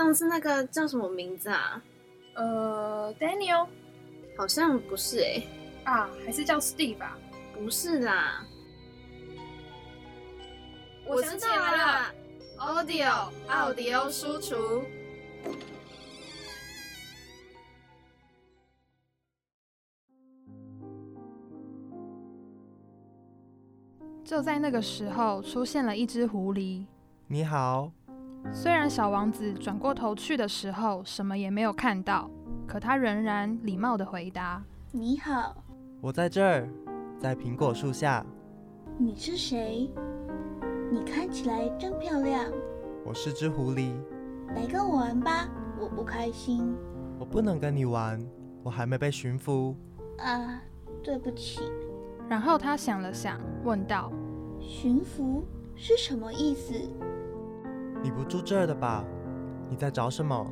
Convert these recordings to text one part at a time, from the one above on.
上次那个叫什么名字啊？呃，Daniel，好像不是哎、啊，还是叫 Steve 吧。不是啦。我想起来了，Audio 奥迪欧输出。就在那个时候，出现了一只狐狸。你好，虽然小王子转过头去的时候什么也没有看到，可他仍然礼貌的回答你好，我在这儿，在苹果树下。你是谁？你看起来真漂亮，我是只狐狸，来跟我玩吧。我不开心我不能跟你玩，我还没被驯服。啊，对不起。：“然后他想了想，问道驯服是什么意思？你不住这儿的吧？你在找什么？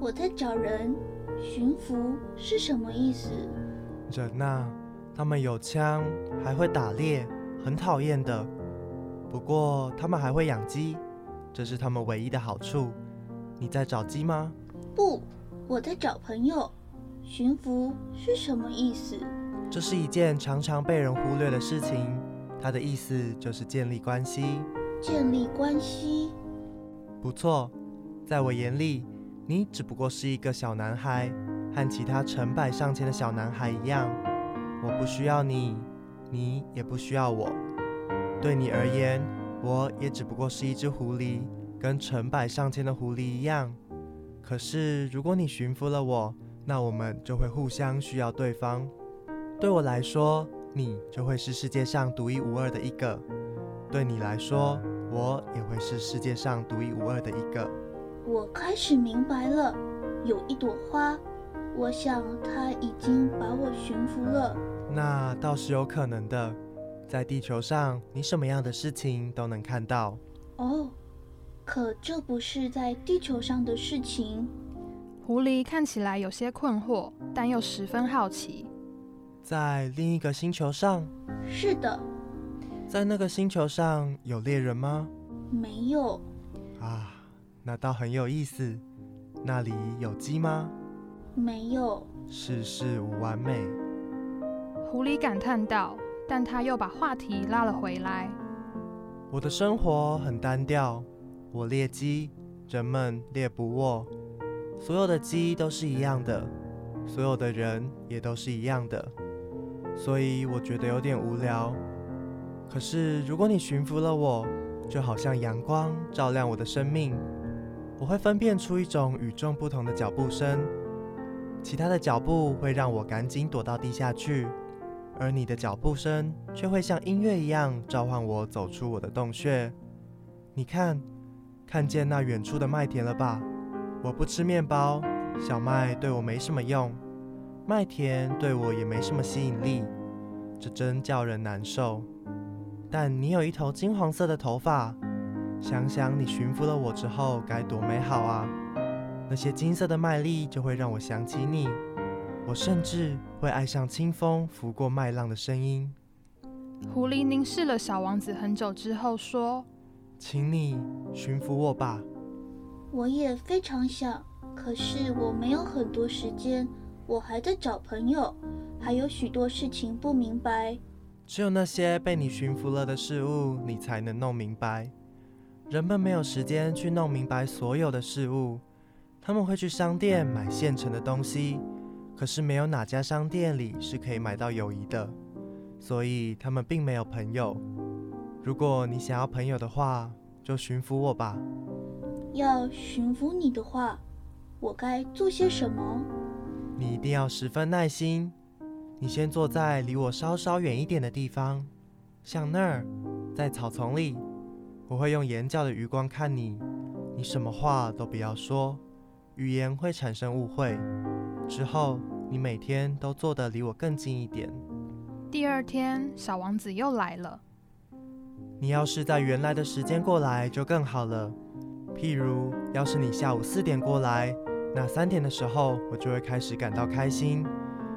我在找人。驯服是什么意思？人呐、他们有枪，还会打猎，很讨厌的。不过他们还会养鸡，这是他们唯一的好处。你在找鸡吗？不，我在找朋友。驯服是什么意思？这是一件常常被人忽略的事情，它的意思就是建立关系。建立关系。不错，在我眼里，你只不过是一个小男孩，和其他成百上千的小男孩一样。我不需要你，你也不需要我。对你而言，我也只不过是一只狐狸，跟成百上千的狐狸一样。可是，如果你驯服了我，那我们就会互相需要对方。对我来说，你就会是世界上独一无二的一个；对你来说，我也会是世界上独一无二的一个。我开始明白了，有一朵花，我想它已经把我驯服了。那倒是有可能的。在地球上，你什么样的事情都能看到。哦，可这不是在地球上的事情。：“狐狸看起来有些困惑，但又十分好奇。在另一个星球上，是的，在那个星球上有猎人吗？没有，啊，那倒很有意思。那里有鸡吗？没有。世事无完美。狐狸感叹道，但他又把话题拉了回来。我的生活很单调，我猎鸡，人们猎不我。所有的鸡都是一样的，所有的人也都是一样的，所以我觉得有点无聊。可是如果你驯服了我，就好像阳光照亮我的生命，我会分辨出一种与众不同的脚步声，其他的脚步会让我赶紧躲到地下去。而你的脚步声却会像音乐一样召唤我走出我的洞穴。你看，看见那远处的麦田了吧？我不吃面包，小麦对我没什么用，麦田对我也没什么吸引力，这真叫人难受。但你有一头金黄色的头发，想想你驯服了我之后该多美好啊！那些金色的麦粒就会让我想起你。我甚至会爱上清风拂过麦浪的声音。狐狸凝视了小王子很久之后说请你驯服我吧。我也非常想，可是我没有很多时间，我还在找朋友，还有许多事情不明白。只有那些被你驯服了的事物，你才能弄明白。人们没有时间去弄明白所有的事物，他们会去商店买现成的东西，可是没有哪家商店里是可以买到友谊的，所以他们并没有朋友。如果你想要朋友的话，就驯服我吧。要驯服你的话，我该做些什么？你一定要十分耐心。你先坐在离我稍稍远一点的地方，像那儿，在草丛里。我会用眼角的余光看你，你什么话都不要说，语言会产生误会。之后，你每天都坐得离我更近一点。第二天，小王子又来了。你要是在原来的时间过来就更好了。譬如，要是你下午四点过来，那三点的时候，我就会开始感到开心。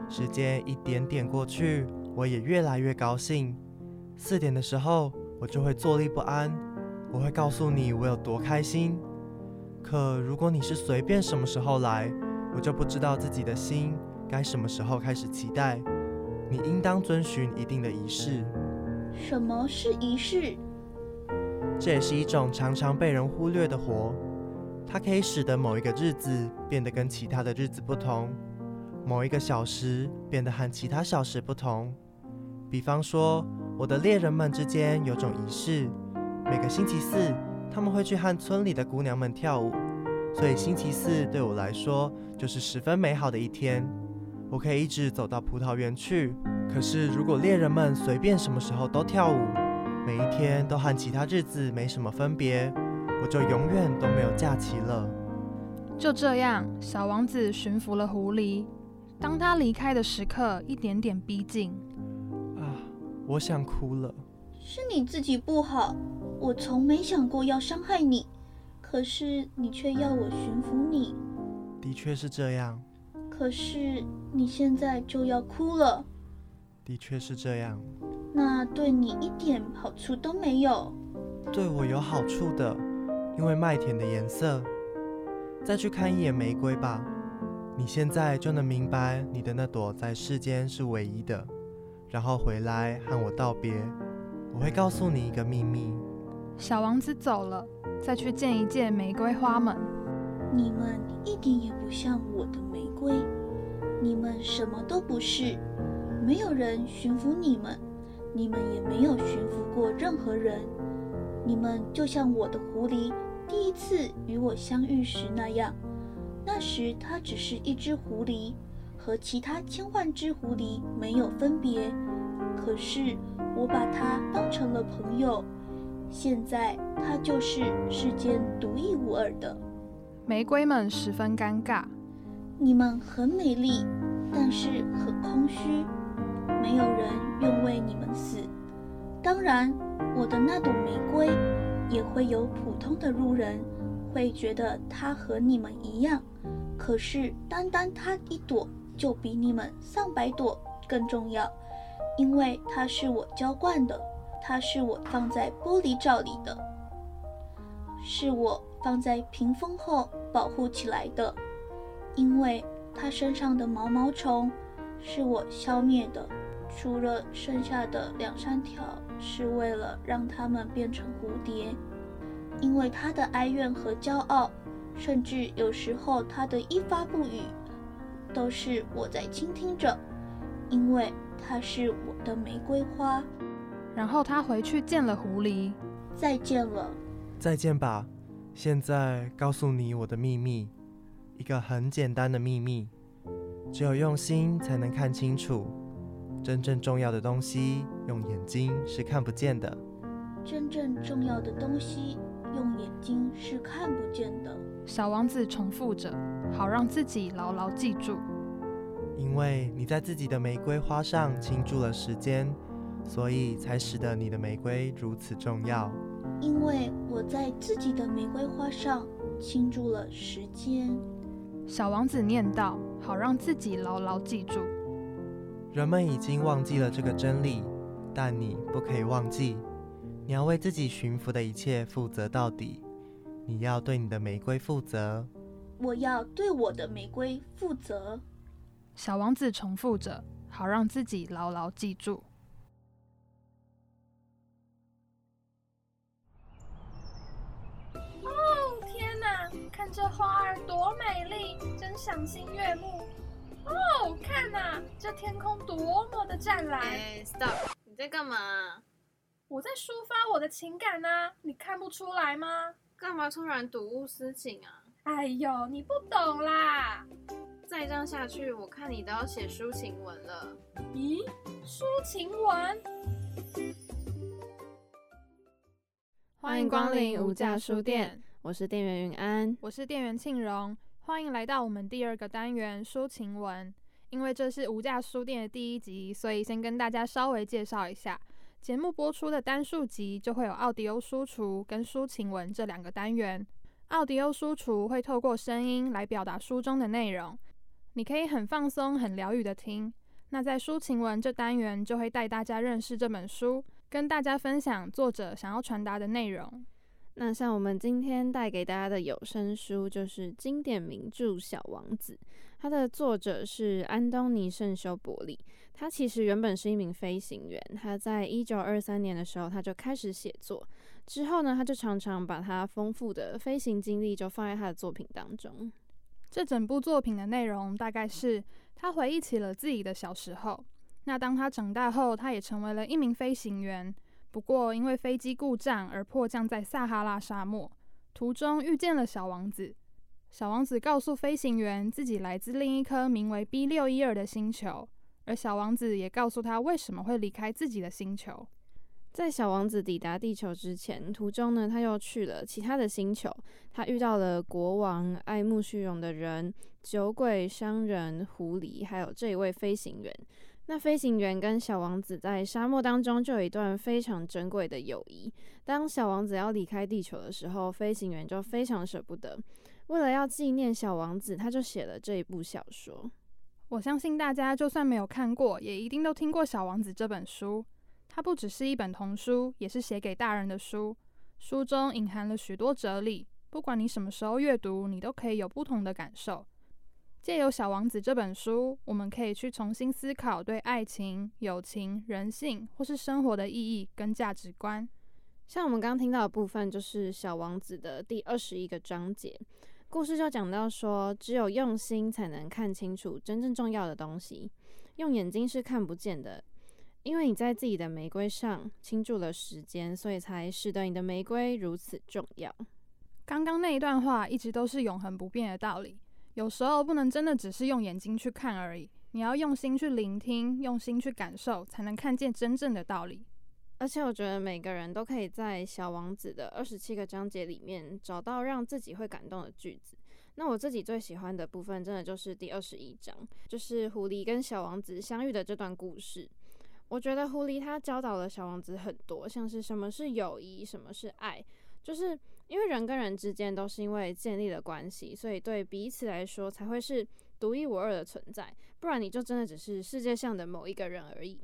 时间一点点过去，我也越来越高兴。四点的时候，我就会坐立不安。我会告诉你我有多开心。可如果你是随便什么时候来，我就不知道自己的心该什么时候开始期待。你应当遵循一定的仪式。什么是仪式？这也是一种常常被人忽略的活，它可以使得某一个日子变得跟其他的日子不同，某一个小时变得和其他小时不同。比方说，我的猎人们之间有种仪式，每个星期四他们会去和村里的姑娘们跳舞，所以星期四对我来说就是十分美好的一天。我可以一直走到葡萄园去。可是，如果猎人们随便什么时候都跳舞，每一天都和其他日子没什么分别，我就永远都没有假期了。就这样，小王子驯服了狐狸。当他离开的时刻一点点逼近，啊，我想哭了。是你自己不好，我从没想过要伤害你，可是你却要我驯服你。的确是这样。可是你现在就要哭了。的确是这样，那对你一点好处都没有。对我有好处的，因为麦田的颜色。再去看一眼玫瑰吧，你现在就能明白你的那朵在世间是唯一的。然后回来和我道别，我会告诉你一个秘密。小王子走了，再去见一见玫瑰花们。你们一点也不像我的玫瑰，你们什么都不是。没有人驯服你们，你们也没有驯服过任何人。你们就像我的狐狸第一次与我相遇时那样，那时它只是一只狐狸，和其他千万只狐狸没有分别。可是我把它当成了朋友，现在它就是世间独一无二的。玫瑰们十分尴尬。你们很美丽，但是很空虚。没有人愿为你们死。当然，我的那朵玫瑰也会有普通的路人会觉得它和你们一样。可是，单单它一朵就比你们上百朵更重要，因为它是我浇灌的，它是我放在玻璃罩里的，是我放在屏风后保护起来的，因为它身上的毛毛虫是我消灭的。除了剩下的两三条是为了让它们变成蝴蝶，因为他的哀怨和骄傲，甚至有时候他的一发不语，都是我在倾听着，因为他是我的玫瑰花。然后他回去见了狐狸，再见了，再见吧。现在告诉你我的秘密，一个很简单的秘密，只有用心才能看清楚。真正重要的东西，用眼睛是看不见的。真正重要的东西，用眼睛是看不见的。小王子重复着，好让自己牢牢记住。因为你在自己的玫瑰花上倾注了时间，所以才使得你的玫瑰如此重要。因为我在自己的玫瑰花上倾注了时间。小王子念道：“好让自己牢牢记住。”人们已经忘记了这个真理，但你不可以忘记。你要为自己驯服的一切负责到底。你要对你的玫瑰负责。我要对我的玫瑰负责。小王子重复着，好让自己牢牢记住。哦，天哪！看这花儿多美丽，真赏心悦目。哦，看呐，这天空多么的湛蓝！哎，stop！你在干嘛？我在抒发我的情感呢，你看不出来吗？干嘛突然睹物思情啊？哎呦，你不懂啦！再这样下去，我看你都要写抒情文了。咦，抒情文？欢迎光临无价书店，我是店员云安，我是店员庆荣，欢迎来到我们第二个单元抒情文。因为这是无价书店的第一集，所以先跟大家稍微介绍一下。节目播出的单数集就会有奥迪欧输出跟抒情文这两个单元。奥迪欧输出会透过声音来表达书中的内容，你可以很放松、很疗愈的听。那在抒情文这单元就会带大家认识这本书，跟大家分享作者想要传达的内容。那像我们今天带给大家的有声书就是经典名著《小王子》，它的作者是安东尼·圣修伯里。他其实原本是一名飞行员，他在一九二三年的时候他就开始写作，之后呢，他就常常把他丰富的飞行经历就放在他的作品当中。这整部作品的内容大概是他回忆起了自己的小时候。那当他长大后，他也成为了一名飞行员，不过因为飞机故障而迫降在撒哈拉沙漠，途中遇见了小王子。小王子告诉飞行员自己来自另一颗名为 B 六一二的星球。而小王子也告诉他为什么会离开自己的星球。在小王子抵达地球之前，途中呢，他又去了其他的星球。他遇到了国王、爱慕虚荣的人、酒鬼、商人、狐狸，还有这一位飞行员。那飞行员跟小王子在沙漠当中就有一段非常珍贵的友谊。当小王子要离开地球的时候，飞行员就非常舍不得。为了要纪念小王子，他就写了这一部小说。我相信大家就算没有看过，也一定都听过《小王子》这本书。它不只是一本童书，也是写给大人的书。书中隐含了许多哲理，不管你什么时候阅读，你都可以有不同的感受。借由《小王子》这本书，我们可以去重新思考对爱情、友情、人性或是生活的意义跟价值观。像我们刚刚听到的部分，就是《小王子》的第二十一个章节。故事就讲到说，只有用心才能看清楚真正重要的东西，用眼睛是看不见的。因为你在自己的玫瑰上倾注了时间，所以才使得你的玫瑰如此重要。刚刚那一段话一直都是永恒不变的道理。有时候不能真的只是用眼睛去看而已，你要用心去聆听，用心去感受，才能看见真正的道理。而且我觉得每个人都可以在《小王子》的二十七个章节里面找到让自己会感动的句子。那我自己最喜欢的部分，真的就是第二十一章，就是狐狸跟小王子相遇的这段故事。我觉得狐狸他教导了小王子很多，像是什么是友谊，什么是爱，就是因为人跟人之间都是因为建立了关系，所以对彼此来说才会是独一无二的存在，不然你就真的只是世界上的某一个人而已。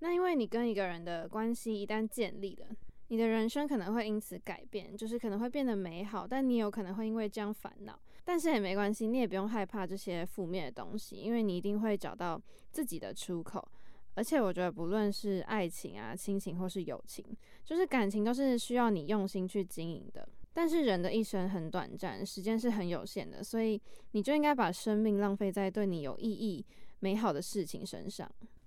那因为你跟一个人的关系一旦建立了，你的人生可能会因此改变，就是可能会变得美好，但你有可能会因为这样烦恼，但是也没关系，你也不用害怕这些负面的东西，因为你一定会找到自己的出口。而且我觉得，不论是爱情啊、亲情或是友情，就是感情都是需要你用心去经营的。但是人的一生很短暂，时间是很有限的，所以你就应该把生命浪费在对你有意义、美好的事情身上。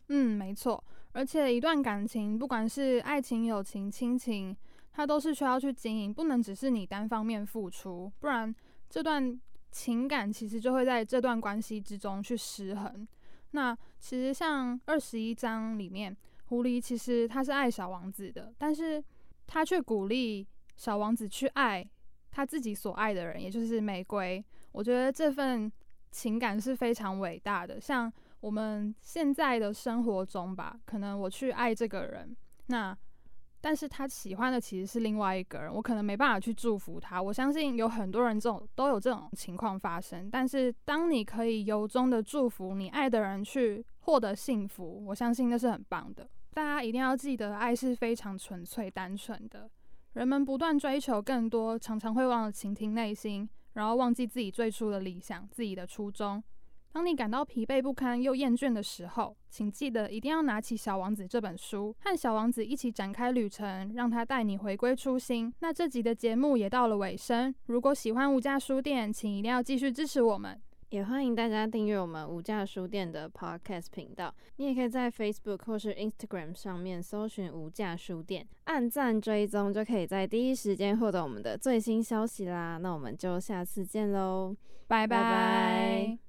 嗯，没错。而且一段感情，不管是爱情、友情、亲情，它都是需要去经营，不能只是你单方面付出，不然这段情感其实就会在这段关系之中去失衡。那其实像二十一章里面，狐狸其实他是爱小王子的，但是他却鼓励小王子去爱他自己所爱的人，也就是玫瑰。我觉得这份情感是非常伟大的，像。我们现在的生活中吧，可能我去爱这个人，那但是他喜欢的其实是另外一个人，我可能没办法去祝福他。我相信有很多人这种都有这种情况发生。但是当你可以由衷的祝福你爱的人去获得幸福，我相信那是很棒的。大家一定要记得，爱是非常纯粹、单纯的。人们不断追求更多，常常会忘了倾听内心，然后忘记自己最初的理想、自己的初衷。当你感到疲惫不堪又厌倦的时候，请记得一定要拿起《小王子》这本书，和小王子一起展开旅程，让他带你回归初心。那这集的节目也到了尾声，如果喜欢无价书店，请一定要继续支持我们，也欢迎大家订阅我们无价书店的 Podcast 频道。你也可以在 Facebook 或是 Instagram 上面搜寻无价书店，按赞追踪，就可以在第一时间获得我们的最新消息啦。那我们就下次见喽，拜拜。